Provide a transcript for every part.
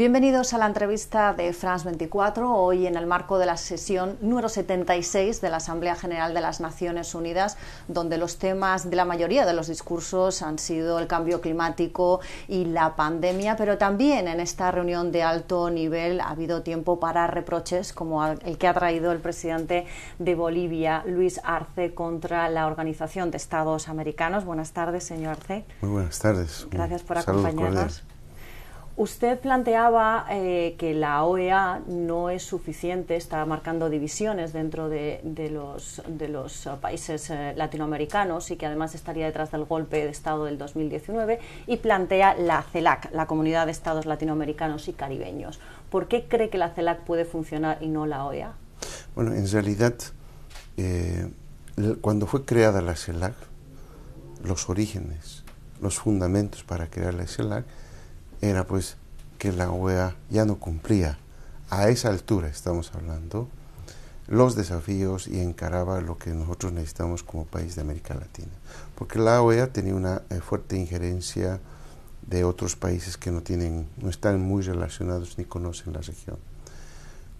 Bienvenidos a la entrevista de France 24, hoy en el marco de la sesión número 76 de la Asamblea General de las Naciones Unidas, donde los temas de la mayoría de los discursos han sido el cambio climático y la pandemia, pero también en esta reunión de alto nivel ha habido tiempo para reproches como el que ha traído el presidente de Bolivia, Luis Arce, contra la Organización de Estados Americanos. Buenas tardes, señor Arce. Muy buenas tardes. Gracias por acompañarnos. Usted planteaba eh, que la OEA no es suficiente, está marcando divisiones dentro de, los, los, países eh, latinoamericanos y que además estaría detrás del golpe de Estado del 2019 y plantea la CELAC, la Comunidad de Estados Latinoamericanos y Caribeños. ¿Por qué cree que la CELAC puede funcionar y no la OEA? Bueno, en realidad, eh, cuando fue creada la CELAC, los orígenes, los fundamentos para crear la CELAC, era pues que la OEA ya no cumplía a esa altura, estamos hablando, los desafíos y encaraba lo que nosotros necesitamos como país de América Latina. Porque la OEA tenía una eh, fuerte injerencia de otros países que no, tienen, no están muy relacionados ni conocen la región.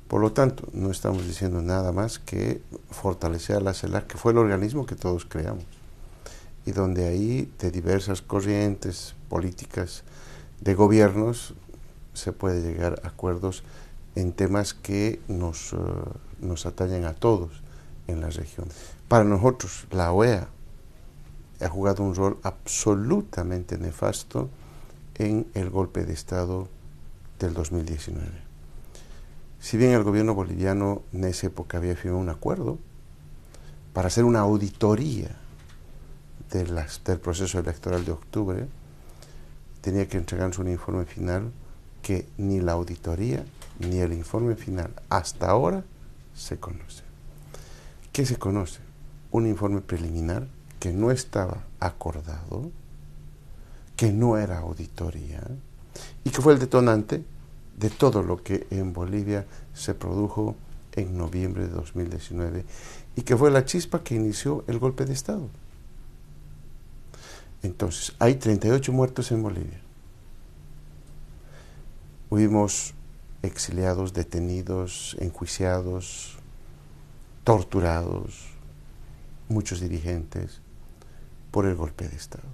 Por lo tanto, no estamos diciendo nada más que fortalecer a la CELAC, que fue el organismo que todos creamos, y donde ahí de diversas corrientes políticas de gobiernos se puede llegar a acuerdos en temas que nos, uh, nos atañen a todos en la región. Para nosotros, la OEA ha jugado un rol absolutamente nefasto en el golpe de Estado del 2019. Si bien el gobierno boliviano en esa época había firmado un acuerdo para hacer una auditoría del proceso electoral de octubre, tenía que entregarnos un informe final que ni la auditoría ni el informe final hasta ahora se conoce. ¿Qué se conoce? Un informe preliminar que no estaba acordado, que no era auditoría y que fue el detonante de todo lo que en Bolivia se produjo en noviembre de 2019 y que fue la chispa que inició el golpe de Estado. Entonces, hay 38 muertos en Bolivia. Hubimos exiliados, detenidos, enjuiciados, torturados, muchos dirigentes por el golpe de Estado.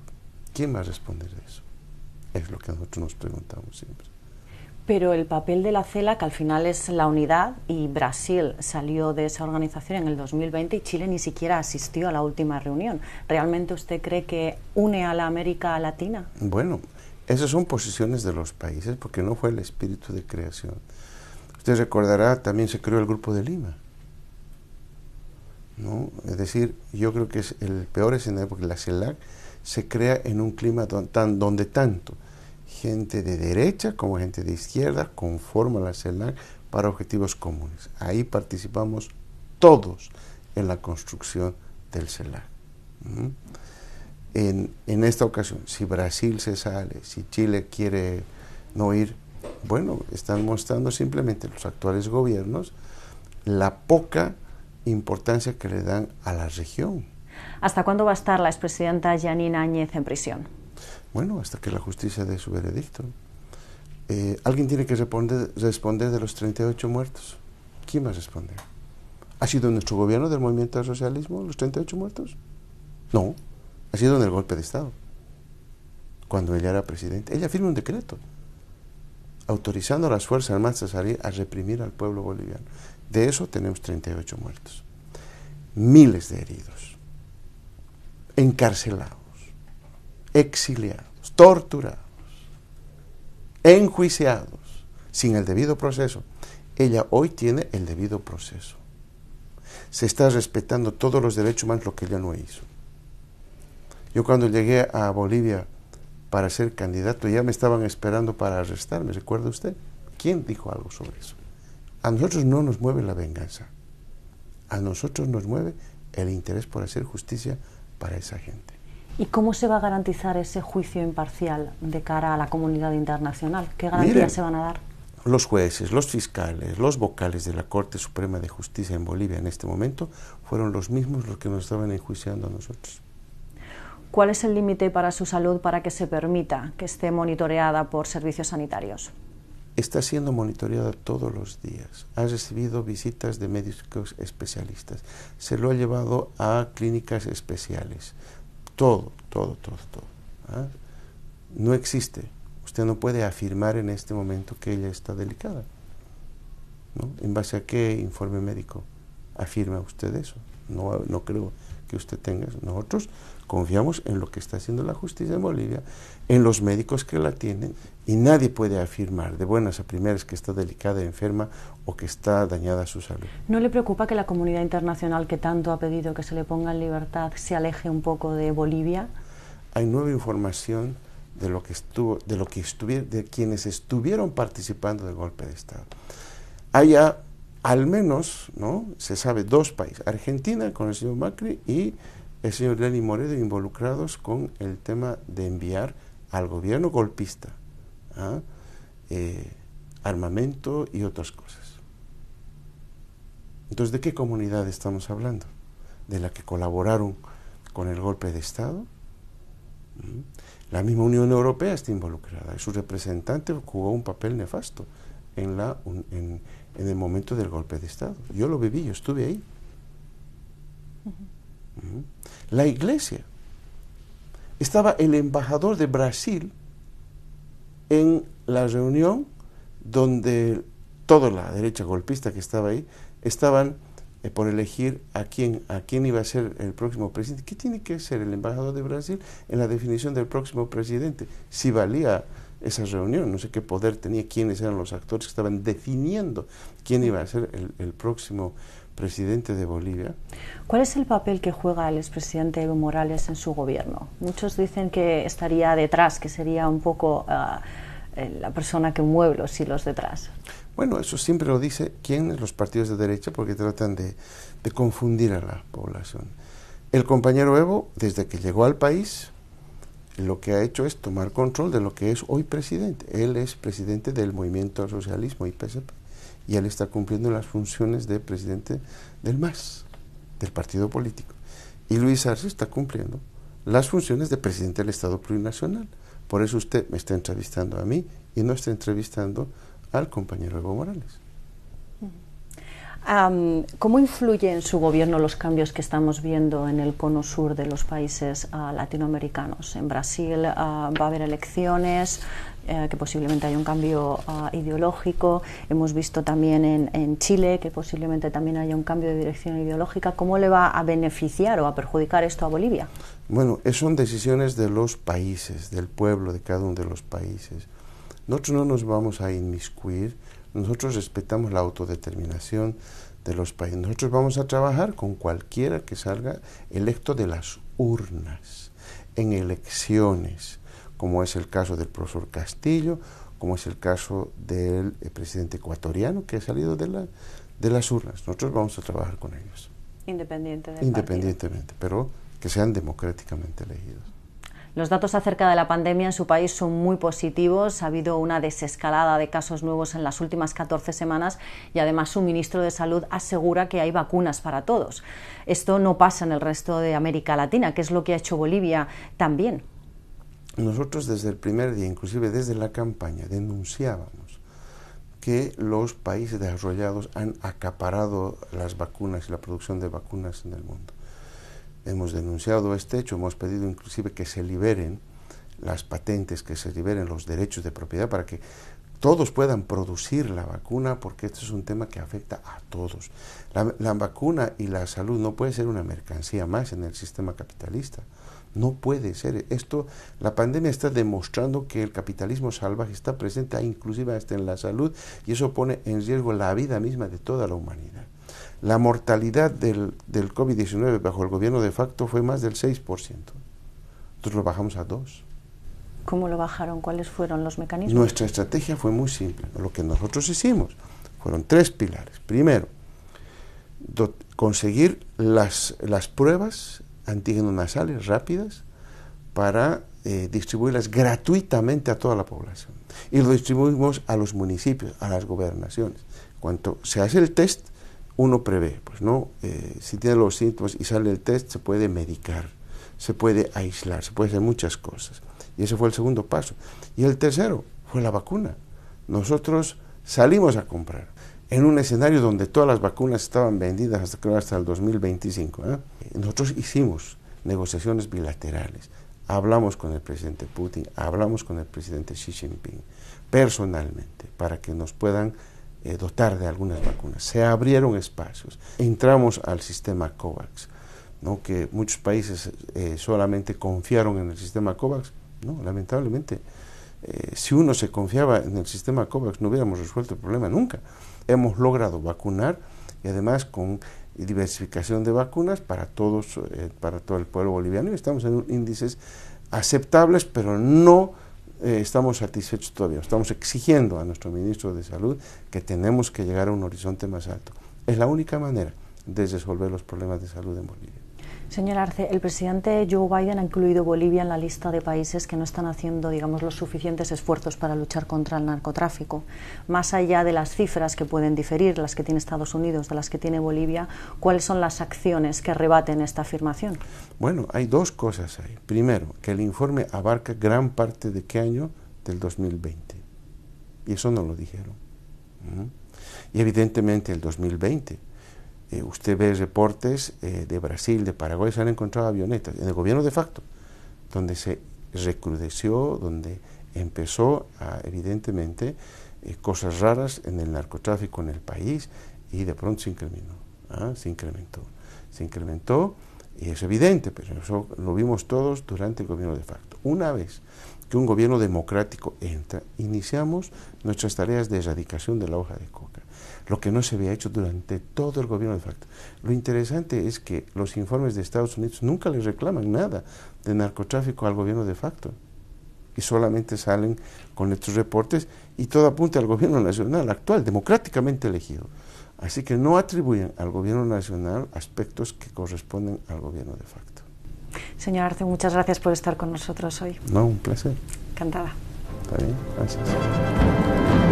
¿Quién va a responder de eso? Es lo que nosotros nos preguntamos siempre. Pero el papel de la CELAC al final es la unidad y Brasil salió de esa organización en el 2020 y Chile ni siquiera asistió a la última reunión. ¿Realmente usted cree que une a la América Latina? Bueno, esas son posiciones de los países porque no fue el espíritu de creación. Usted recordará, también se creó el Grupo de Lima. ¿no? Es decir, yo creo que es el peor escenario porque la CELAC se crea en un clima donde tanto gente de derecha como gente de izquierda conforman la CELAC para objetivos comunes. Ahí participamos todos en la construcción del CELAC en, en, esta ocasión, si Brasil se sale, si Chile quiere no ir, bueno, están mostrando simplemente los actuales gobiernos la poca importancia que le dan a la región. ¿Hasta cuándo va a estar la expresidenta Janine Áñez en prisión? Bueno, hasta que la justicia dé su veredicto. Eh, ¿Alguien tiene que responder, responder de los 38 muertos? ¿Quién va a responder? ¿Ha sido nuestro gobierno del movimiento al socialismo los 38 muertos? No, ha sido en el golpe de Estado, cuando ella era presidente. Ella firma un decreto autorizando a las Fuerzas Armadas a salir a reprimir al pueblo boliviano. De eso tenemos 38 muertos, miles de heridos, encarcelados, exiliados, torturados, enjuiciados, sin el debido proceso. Ella hoy tiene el debido proceso. Se está respetando todos los derechos humanos, lo que ella no hizo. Yo cuando llegué a Bolivia para ser candidato ya me estaban esperando para arrestarme, ¿recuerda usted? ¿Quién dijo algo sobre eso? A nosotros no nos mueve la venganza, a nosotros nos mueve el interés por hacer justicia para esa gente. ¿Y cómo se va a garantizar ese juicio imparcial de cara a la comunidad internacional? ¿Qué garantías se van a dar? Los jueces, los fiscales, los vocales de la Corte Suprema de Justicia en Bolivia en este momento fueron los mismos los que nos estaban enjuiciando a nosotros. ¿Cuál es el límite para su salud para que se permita que esté monitoreada por servicios sanitarios? está siendo monitoreada todos los días. Ha recibido visitas de médicos especialistas. Se lo ha llevado a clínicas especiales. Todo, todo, todo, todo. ¿ah? No existe. Usted no puede afirmar en este momento que ella está delicada. ¿no? ¿En base a qué informe médico afirma usted eso? No, no creo que usted tenga. Nosotros confiamos en lo que está haciendo la justicia en Bolivia, en los médicos que la tienen, y nadie puede afirmar de buenas a primeras que está delicada, enferma o que está dañada su salud. ¿No le preocupa que la comunidad internacional que tanto ha pedido que se le ponga en libertad se aleje un poco de Bolivia? Hay nueva información de lo que estuvo, de lo que estuvieron, de quienes estuvieron participando del golpe de Estado. Hay al menos, ¿no? Se sabe dos países, Argentina con el señor Macri y el señor Lenín Moreno involucrados con el tema de enviar al gobierno golpista ¿ah? eh, armamento y otras cosas. Entonces, ¿de qué comunidad estamos hablando? ¿De la que colaboraron con el golpe de Estado? ¿Mm? La misma Unión Europea está involucrada y su representante jugó un papel nefasto en, el momento del golpe de Estado. Yo lo viví, yo estuve ahí. La iglesia. Estaba el embajador de Brasil en la reunión donde toda la derecha golpista que estaba ahí estaban eh, por elegir a quién, a quién iba a ser el próximo presidente. ¿Qué tiene que ser el embajador de Brasil en la definición del próximo presidente? Si valía esa reunión, no sé qué poder tenía, quiénes eran los actores que estaban definiendo quién iba a ser el, el próximo presidente de Bolivia. ¿Cuál es el papel que juega el expresidente Evo Morales en su gobierno? Muchos dicen que estaría detrás, que sería un poco ah, la persona que mueve los hilos detrás. Bueno, eso siempre lo dice quién, los partidos de derecha, porque tratan de, de confundir a la población. El compañero Evo, desde que llegó al país, lo que ha hecho es tomar control de lo que es hoy presidente. Él es presidente del movimiento al socialismo y PSP y él está cumpliendo las funciones de presidente del MAS, del partido político. Y Luis Arce está cumpliendo las funciones de presidente del Estado plurinacional. Por eso usted me está entrevistando a mí y no está entrevistando al compañero Evo Morales. ¿Cómo influye en su gobierno los cambios que estamos viendo en el cono sur de los países ah, latinoamericanos? En Brasil ah, va a haber elecciones, eh, que posiblemente haya un cambio ah, ideológico. Hemos visto también en, en, Chile que posiblemente también haya un cambio de dirección ideológica. ¿Cómo le va a beneficiar o a perjudicar esto a Bolivia? Bueno, son decisiones de los países, del pueblo de cada uno de los países. Nosotros no nos vamos a inmiscuir, nosotros respetamos la autodeterminación de los países. Nosotros vamos a trabajar con cualquiera que salga electo de las urnas, en elecciones como es el caso del profesor Castillo, como es el caso del eh, presidente ecuatoriano que ha salido de, la, de las urnas. Nosotros vamos a trabajar con ellos. Independientemente, pero que sean democráticamente elegidos. Los datos acerca de la pandemia en su país son muy positivos. Ha habido una desescalada de casos nuevos en las últimas 14 semanas y además su ministro de Salud asegura que hay vacunas para todos. Esto no pasa en el resto de América Latina, que es lo que ha hecho Bolivia también. Nosotros desde el primer día, inclusive desde la campaña, denunciábamos que los países desarrollados han acaparado las vacunas y la producción de vacunas en el mundo. Hemos denunciado este hecho, hemos pedido inclusive que se liberen las patentes, que se liberen los derechos de propiedad para que todos puedan producir la vacuna, porque esto es un tema que afecta a todos. La, la, vacuna y la salud no puede ser una mercancía más en el sistema capitalista. No puede ser. Esto, la pandemia está demostrando que el capitalismo salvaje está presente inclusive hasta en la salud y eso pone en riesgo la vida misma de toda la humanidad. La mortalidad del, del COVID-19 bajo el gobierno de facto fue más del 6%. Nosotros lo bajamos a 2. ¿Cómo lo bajaron? ¿Cuáles fueron los mecanismos? Nuestra estrategia fue muy simple. Lo que nosotros hicimos fueron tres pilares. Primero, conseguir las, las pruebas antígenos nasales rápidas para eh, distribuirlas gratuitamente a toda la población. Y lo distribuimos a los municipios, a las gobernaciones. Cuando se hace el test, uno prevé, pues no, eh, si tiene los síntomas y sale el test, se puede medicar, se puede aislar, se puede hacer muchas cosas. Y ese fue el segundo paso. Y el tercero fue la vacuna. nosotros salimos a comprar en un escenario donde todas las vacunas estaban vendidas hasta, hasta el 2025. ¿eh? Nosotros hicimos negociaciones bilaterales, hablamos con el presidente Putin, hablamos con el presidente Xi Jinping personalmente para que nos puedan eh, dotar de algunas vacunas. Se abrieron espacios, entramos al sistema COVAX, ¿no? que muchos países eh, solamente confiaron en el sistema COVAX. No, lamentablemente, eh, si uno se confiaba en el sistema COVAX no hubiéramos resuelto el problema nunca. Hemos logrado vacunar y además con diversificación de vacunas para todos, para todo el pueblo boliviano y estamos en índices aceptables, pero no eh, estamos satisfechos todavía. Estamos exigiendo a nuestro ministro de Salud que tenemos que llegar a un horizonte más alto. Es la única manera de resolver los problemas de salud en Bolivia. Señor Arce, el presidente Joe Biden ha incluido Bolivia en la lista de países que no están haciendo, digamos, los suficientes esfuerzos para luchar contra el narcotráfico. Más allá de las cifras que pueden diferir, las que tiene Estados Unidos, de las que tiene Bolivia, ¿cuáles son las acciones que rebaten esta afirmación? Bueno, hay dos cosas ahí. Primero, que el informe abarca gran parte de qué año? Del 2020. Y eso no lo dijeron. Y evidentemente el 2020 eh, usted ve reportes eh, de Brasil, de Paraguay, se han encontrado avionetas en el gobierno de facto, donde se recrudeció, donde empezó evidentemente eh, cosas raras en el narcotráfico en el país y de pronto se incrementó, ¿ah? se incrementó, se incrementó y es evidente, pero eso lo vimos todos durante el gobierno de facto. Una vez que un gobierno democrático entra, iniciamos nuestras tareas de erradicación de la hoja de coca lo que no se había hecho durante todo el gobierno de facto. Lo interesante es que los informes de Estados Unidos nunca le reclaman nada de narcotráfico al gobierno de facto y solamente salen con estos reportes y todo apunta al gobierno nacional actual, democráticamente elegido. Así que no atribuyen al gobierno nacional aspectos que corresponden al gobierno de facto. Señor Arce, muchas gracias por estar con nosotros hoy. No, un placer. Encantada. Está bien, gracias.